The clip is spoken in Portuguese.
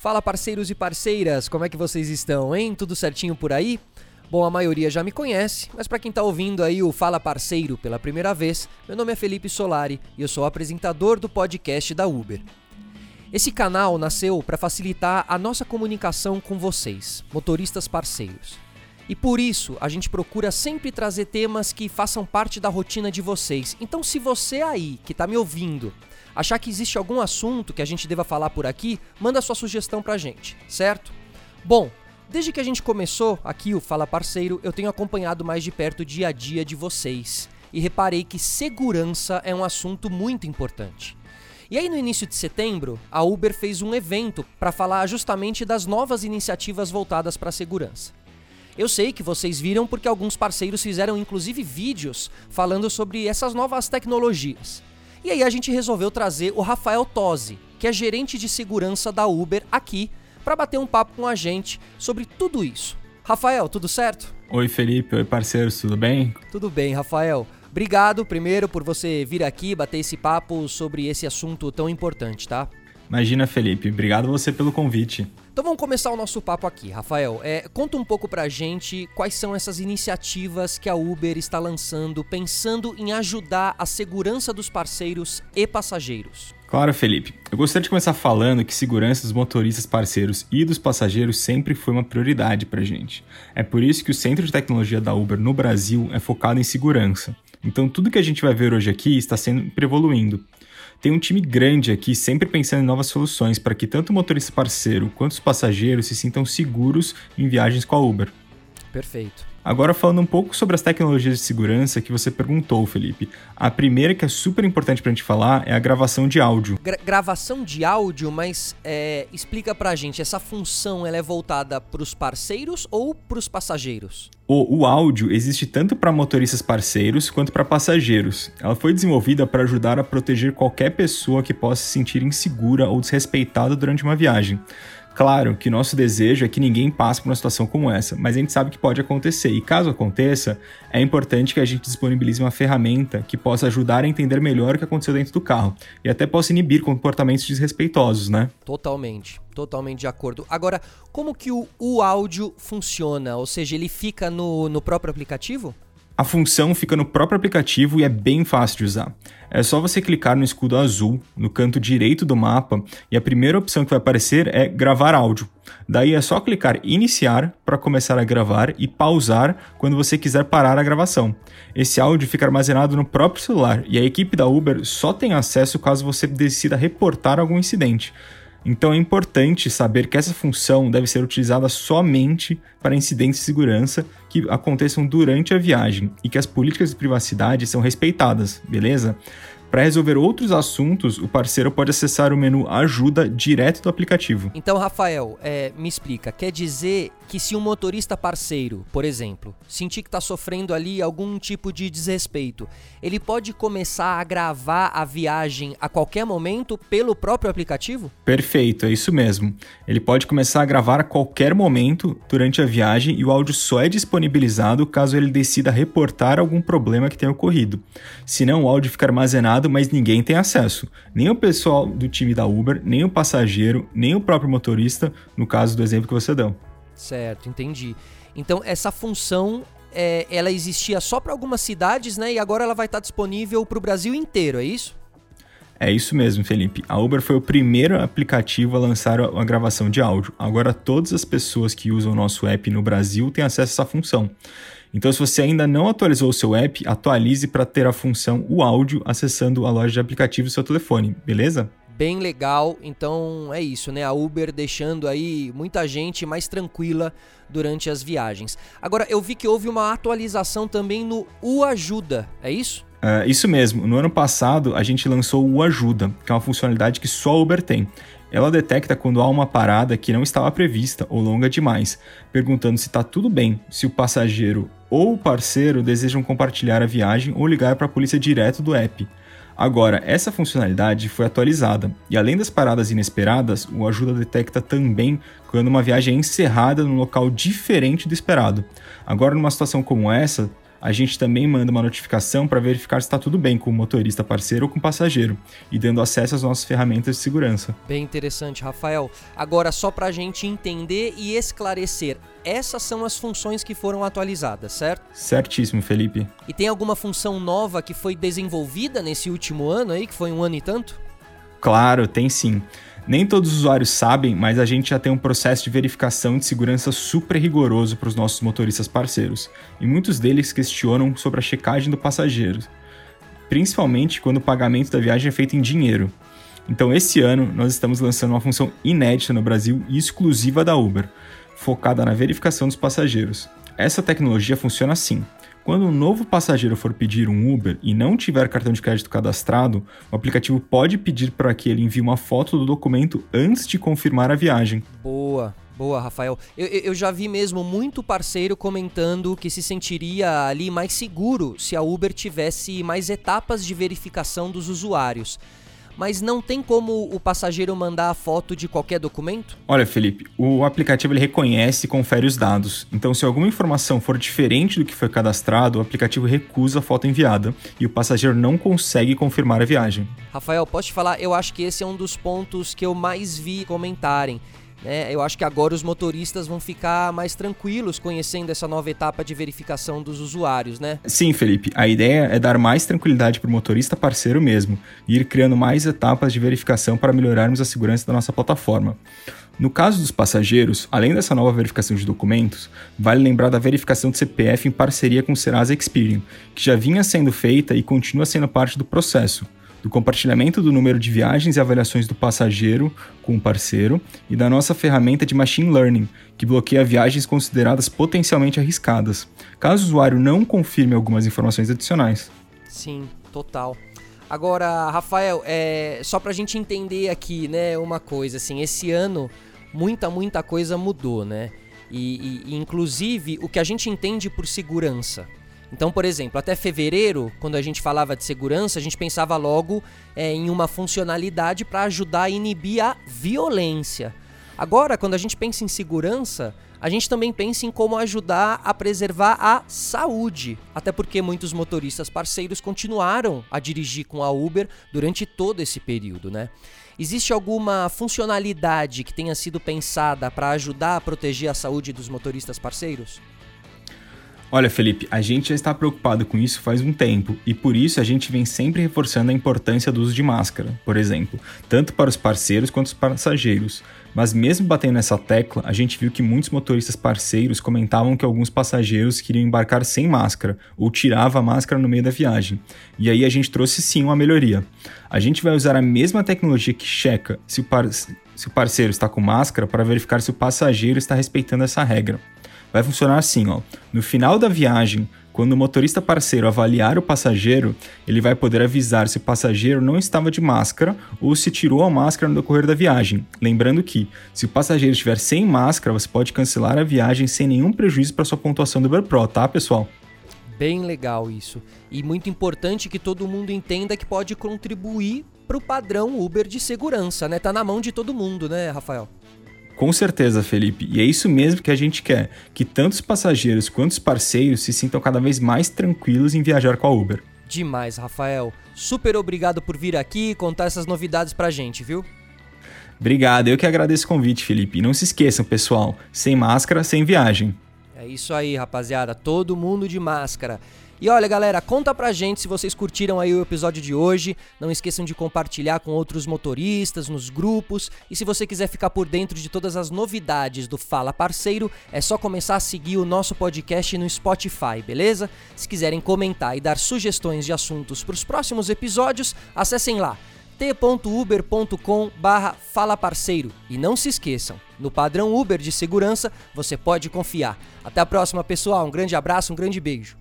Fala parceiros e parceiras, como é que vocês estão, hein? Tudo certinho por aí? Bom, a maioria já me conhece, mas para quem tá ouvindo aí o Fala Parceiro pela primeira vez, meu nome é Felipe Solari e eu sou apresentador do podcast da Uber. Esse canal nasceu para facilitar a nossa comunicação com vocês, motoristas parceiros. E por isso a gente procura sempre trazer temas que façam parte da rotina de vocês. Então, se você aí que tá me ouvindo achar que existe algum assunto que a gente deva falar por aqui, manda sua sugestão pra gente, certo? Bom, desde que a gente começou aqui o Fala Parceiro, eu tenho acompanhado mais de perto o dia a dia de vocês e reparei que segurança é um assunto muito importante. E aí no início de setembro, a Uber fez um evento para falar justamente das novas iniciativas voltadas para a segurança. Eu sei que vocês viram porque alguns parceiros fizeram inclusive vídeos falando sobre essas novas tecnologias. E aí a gente resolveu trazer o Rafael Tosi, que é gerente de segurança da Uber aqui, para bater um papo com a gente sobre tudo isso. Rafael, tudo certo? Oi Felipe, oi parceiros, tudo bem? Tudo bem, Rafael. Obrigado primeiro por você vir aqui bater esse papo sobre esse assunto tão importante, tá? Imagina, Felipe. Obrigado você pelo convite. Então vamos começar o nosso papo aqui, Rafael. É, conta um pouco pra gente quais são essas iniciativas que a Uber está lançando, pensando em ajudar a segurança dos parceiros e passageiros. Claro, Felipe. Eu gostaria de começar falando que segurança dos motoristas parceiros e dos passageiros sempre foi uma prioridade pra gente. É por isso que o Centro de Tecnologia da Uber no Brasil é focado em segurança. Então tudo que a gente vai ver hoje aqui está sendo evoluindo. Tem um time grande aqui sempre pensando em novas soluções para que tanto o motorista parceiro quanto os passageiros se sintam seguros em viagens com a Uber. Perfeito. Agora falando um pouco sobre as tecnologias de segurança que você perguntou, Felipe. A primeira que é super importante pra gente falar é a gravação de áudio. Gra gravação de áudio, mas é, explica pra gente, essa função ela é voltada pros parceiros ou pros passageiros? O, o áudio existe tanto para motoristas parceiros quanto para passageiros. Ela foi desenvolvida para ajudar a proteger qualquer pessoa que possa se sentir insegura ou desrespeitada durante uma viagem. Claro que nosso desejo é que ninguém passe por uma situação como essa, mas a gente sabe que pode acontecer. E caso aconteça, é importante que a gente disponibilize uma ferramenta que possa ajudar a entender melhor o que aconteceu dentro do carro e até possa inibir comportamentos desrespeitosos, né? Totalmente, totalmente de acordo. Agora, como que o, o áudio funciona? Ou seja, ele fica no, no próprio aplicativo? A função fica no próprio aplicativo e é bem fácil de usar. É só você clicar no escudo azul no canto direito do mapa e a primeira opção que vai aparecer é gravar áudio. Daí é só clicar iniciar para começar a gravar e pausar quando você quiser parar a gravação. Esse áudio fica armazenado no próprio celular e a equipe da Uber só tem acesso caso você decida reportar algum incidente. Então é importante saber que essa função deve ser utilizada somente para incidentes de segurança que aconteçam durante a viagem e que as políticas de privacidade são respeitadas, beleza? Para resolver outros assuntos, o parceiro pode acessar o menu Ajuda direto do aplicativo. Então, Rafael, é, me explica. Quer dizer que se um motorista parceiro, por exemplo, sentir que está sofrendo ali algum tipo de desrespeito, ele pode começar a gravar a viagem a qualquer momento pelo próprio aplicativo? Perfeito, é isso mesmo. Ele pode começar a gravar a qualquer momento durante a viagem e o áudio só é disponibilizado caso ele decida reportar algum problema que tenha ocorrido. Senão, o áudio fica armazenado mas ninguém tem acesso. Nem o pessoal do time da Uber, nem o passageiro, nem o próprio motorista, no caso do exemplo que você deu. Certo, entendi. Então essa função é, ela existia só para algumas cidades, né? E agora ela vai estar disponível para o Brasil inteiro, é isso? É isso mesmo, Felipe. A Uber foi o primeiro aplicativo a lançar a gravação de áudio. Agora todas as pessoas que usam o nosso app no Brasil têm acesso a essa função. Então, se você ainda não atualizou o seu app, atualize para ter a função o áudio acessando a loja de aplicativos do seu telefone, beleza? Bem legal, então é isso, né? A Uber deixando aí muita gente mais tranquila durante as viagens. Agora, eu vi que houve uma atualização também no O Ajuda, é isso? Uh, isso mesmo, no ano passado a gente lançou o Ajuda, que é uma funcionalidade que só a Uber tem. Ela detecta quando há uma parada que não estava prevista ou longa demais, perguntando se está tudo bem, se o passageiro ou o parceiro desejam compartilhar a viagem ou ligar para a polícia direto do app. Agora, essa funcionalidade foi atualizada e além das paradas inesperadas, o Ajuda detecta também quando uma viagem é encerrada num local diferente do esperado. Agora, numa situação como essa, a gente também manda uma notificação para verificar se está tudo bem com o motorista parceiro ou com o passageiro, e dando acesso às nossas ferramentas de segurança. Bem interessante, Rafael. Agora, só para a gente entender e esclarecer, essas são as funções que foram atualizadas, certo? Certíssimo, Felipe. E tem alguma função nova que foi desenvolvida nesse último ano aí, que foi um ano e tanto? Claro, tem sim. Nem todos os usuários sabem, mas a gente já tem um processo de verificação de segurança super rigoroso para os nossos motoristas parceiros, e muitos deles questionam sobre a checagem do passageiro, principalmente quando o pagamento da viagem é feito em dinheiro. Então, esse ano, nós estamos lançando uma função inédita no Brasil e exclusiva da Uber, focada na verificação dos passageiros. Essa tecnologia funciona assim. Quando um novo passageiro for pedir um Uber e não tiver cartão de crédito cadastrado, o aplicativo pode pedir para que ele envie uma foto do documento antes de confirmar a viagem. Boa, Boa, Rafael. Eu, eu, já vi mesmo muito parceiro comentando que se sentiria ali mais seguro se a Uber tivesse mais etapas de verificação dos usuários mas não tem como o passageiro mandar a foto de qualquer documento? Olha, Felipe, o aplicativo ele reconhece e confere os dados. Então, se alguma informação for diferente do que foi cadastrado, o aplicativo recusa a foto enviada e o passageiro não consegue confirmar a viagem. Rafael, posso te falar? Eu acho que esse é um dos pontos que eu mais vi comentarem. Né? Eu acho que agora os motoristas vão ficar mais tranquilos conhecendo essa nova etapa de verificação dos usuários, né? Sim, Felipe. A ideia é dar mais tranquilidade para o motorista parceiro mesmo e ir criando mais etapas de verificação para melhorarmos a segurança da nossa plataforma. No caso dos passageiros, além dessa nova verificação de documentos, vale lembrar da verificação de CPF em parceria com o Serasa Experian, que já vinha sendo feita e continua sendo parte do processo do compartilhamento do número de viagens e avaliações do passageiro com o parceiro e da nossa ferramenta de machine learning, que bloqueia viagens consideradas potencialmente arriscadas, caso o usuário não confirme algumas informações adicionais. Sim, total. Agora, Rafael, é, só para a gente entender aqui, né, uma coisa, assim, esse ano muita, muita coisa mudou, né? E, e, inclusive o que a gente entende por segurança. Então, por exemplo, até fevereiro, quando a gente falava de segurança, a gente pensava logo é, em uma funcionalidade para ajudar a inibir a violência. Agora, quando a gente pensa em segurança, a gente também pensa em como ajudar a preservar a saúde. Até porque muitos motoristas parceiros continuaram a dirigir com a Uber durante todo esse período, né? Existe alguma funcionalidade que tenha sido pensada para ajudar a proteger a saúde dos motoristas parceiros? Olha, Felipe, a gente já está preocupado com isso faz um tempo e por isso a gente vem sempre reforçando a importância do uso de máscara, por exemplo, tanto para os parceiros quanto os passageiros. Mas mesmo batendo nessa tecla, a gente viu que muitos motoristas parceiros comentavam que alguns passageiros queriam embarcar sem máscara ou tirava a máscara no meio da viagem. E aí a gente trouxe sim uma melhoria. A gente vai usar a mesma tecnologia que checa se o, par se o parceiro está com máscara para verificar se o passageiro está respeitando essa regra vai funcionar assim, ó. No final da viagem, quando o motorista parceiro avaliar o passageiro, ele vai poder avisar se o passageiro não estava de máscara ou se tirou a máscara no decorrer da viagem. Lembrando que, se o passageiro estiver sem máscara, você pode cancelar a viagem sem nenhum prejuízo para sua pontuação do Uber Pro, tá, pessoal? Bem legal isso. E muito importante que todo mundo entenda que pode contribuir para o padrão Uber de segurança, né? Tá na mão de todo mundo, né, Rafael? Com certeza, Felipe. E é isso mesmo que a gente quer: que tanto os passageiros quanto os parceiros se sintam cada vez mais tranquilos em viajar com a Uber. Demais, Rafael. Super obrigado por vir aqui e contar essas novidades pra gente, viu? Obrigado, eu que agradeço o convite, Felipe. E não se esqueçam, pessoal: sem máscara, sem viagem. É isso aí, rapaziada. Todo mundo de máscara. E olha, galera, conta pra gente se vocês curtiram aí o episódio de hoje. Não esqueçam de compartilhar com outros motoristas nos grupos. E se você quiser ficar por dentro de todas as novidades do Fala Parceiro, é só começar a seguir o nosso podcast no Spotify, beleza? Se quiserem comentar e dar sugestões de assuntos para os próximos episódios, acessem lá t.uber.com barra Fala Parceiro. E não se esqueçam, no padrão Uber de segurança você pode confiar. Até a próxima, pessoal. Um grande abraço, um grande beijo.